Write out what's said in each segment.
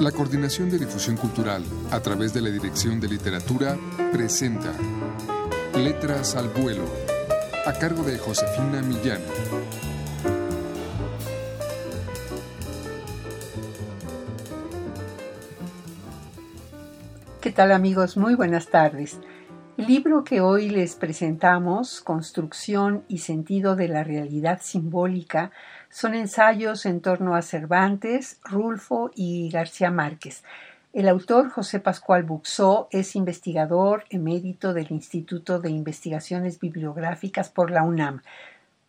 La Coordinación de Difusión Cultural, a través de la Dirección de Literatura, presenta Letras al Vuelo, a cargo de Josefina Millán. ¿Qué tal amigos? Muy buenas tardes. El libro que hoy les presentamos, Construcción y Sentido de la Realidad Simbólica, son ensayos en torno a Cervantes, Rulfo y García Márquez. El autor, José Pascual Buxó, es investigador emérito del Instituto de Investigaciones Bibliográficas por la UNAM.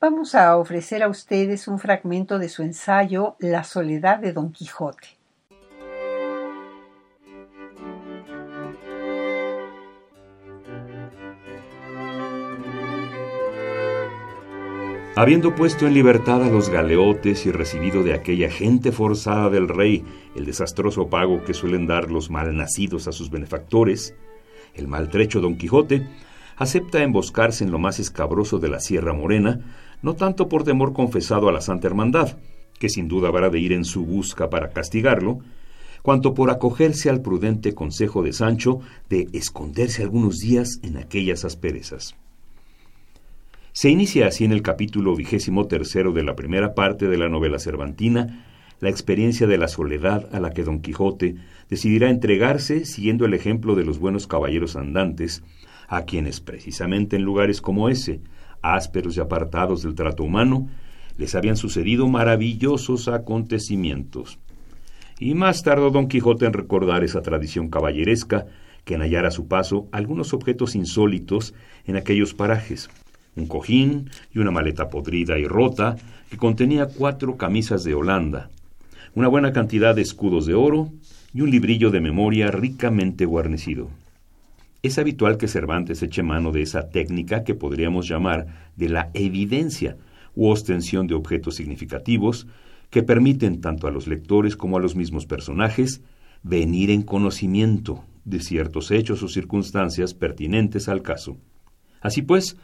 Vamos a ofrecer a ustedes un fragmento de su ensayo La soledad de Don Quijote. Habiendo puesto en libertad a los galeotes y recibido de aquella gente forzada del rey el desastroso pago que suelen dar los malnacidos a sus benefactores, el maltrecho Don Quijote acepta emboscarse en lo más escabroso de la Sierra Morena, no tanto por temor confesado a la Santa Hermandad, que sin duda habrá de ir en su busca para castigarlo, cuanto por acogerse al prudente consejo de Sancho de esconderse algunos días en aquellas asperezas. Se inicia así en el capítulo vigésimo tercero de la primera parte de la novela cervantina la experiencia de la soledad a la que Don Quijote decidirá entregarse siguiendo el ejemplo de los buenos caballeros andantes, a quienes precisamente en lugares como ese, ásperos y apartados del trato humano, les habían sucedido maravillosos acontecimientos. Y más tardó Don Quijote en recordar esa tradición caballeresca que en hallar a su paso algunos objetos insólitos en aquellos parajes, un cojín y una maleta podrida y rota que contenía cuatro camisas de Holanda, una buena cantidad de escudos de oro y un librillo de memoria ricamente guarnecido. Es habitual que Cervantes eche mano de esa técnica que podríamos llamar de la evidencia u ostensión de objetos significativos que permiten tanto a los lectores como a los mismos personajes venir en conocimiento de ciertos hechos o circunstancias pertinentes al caso. Así pues,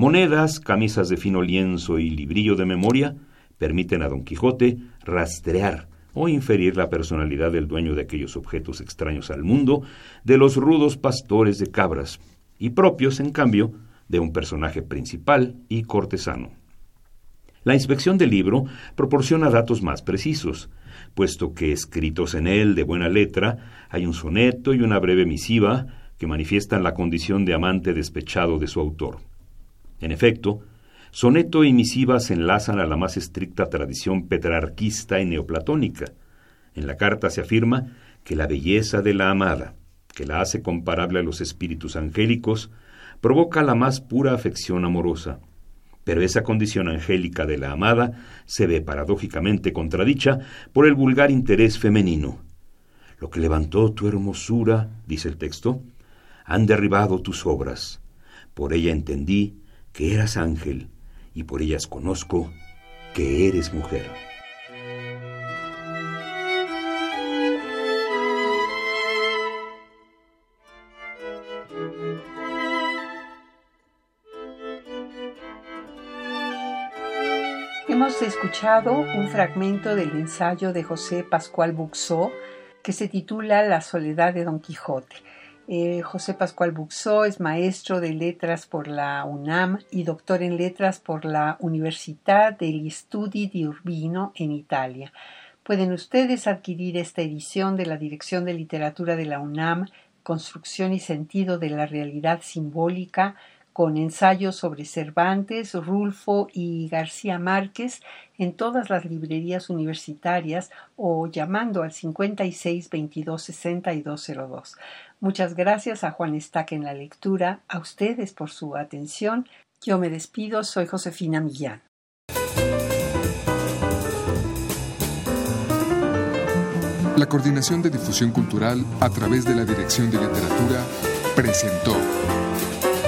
Monedas, camisas de fino lienzo y librillo de memoria permiten a Don Quijote rastrear o inferir la personalidad del dueño de aquellos objetos extraños al mundo de los rudos pastores de cabras, y propios, en cambio, de un personaje principal y cortesano. La inspección del libro proporciona datos más precisos, puesto que escritos en él de buena letra hay un soneto y una breve misiva que manifiestan la condición de amante despechado de su autor. En efecto, soneto y misiva se enlazan a la más estricta tradición petrarquista y neoplatónica. En la carta se afirma que la belleza de la amada, que la hace comparable a los espíritus angélicos, provoca la más pura afección amorosa. Pero esa condición angélica de la amada se ve paradójicamente contradicha por el vulgar interés femenino. Lo que levantó tu hermosura, dice el texto, han derribado tus obras. Por ella entendí que eras ángel y por ellas conozco que eres mujer. Hemos escuchado un fragmento del ensayo de José Pascual Buxó que se titula La soledad de Don Quijote. Eh, José Pascual Buxó es maestro de letras por la UNAM y doctor en letras por la Universidad degli Studi di Urbino en Italia. Pueden ustedes adquirir esta edición de la Dirección de Literatura de la UNAM, Construcción y Sentido de la Realidad Simbólica, con ensayos sobre Cervantes, Rulfo y García Márquez en todas las librerías universitarias o llamando al 56 22 6202. Muchas gracias a Juan Estaque en la lectura, a ustedes por su atención. Yo me despido, soy Josefina Millán. La Coordinación de Difusión Cultural a través de la Dirección de Literatura presentó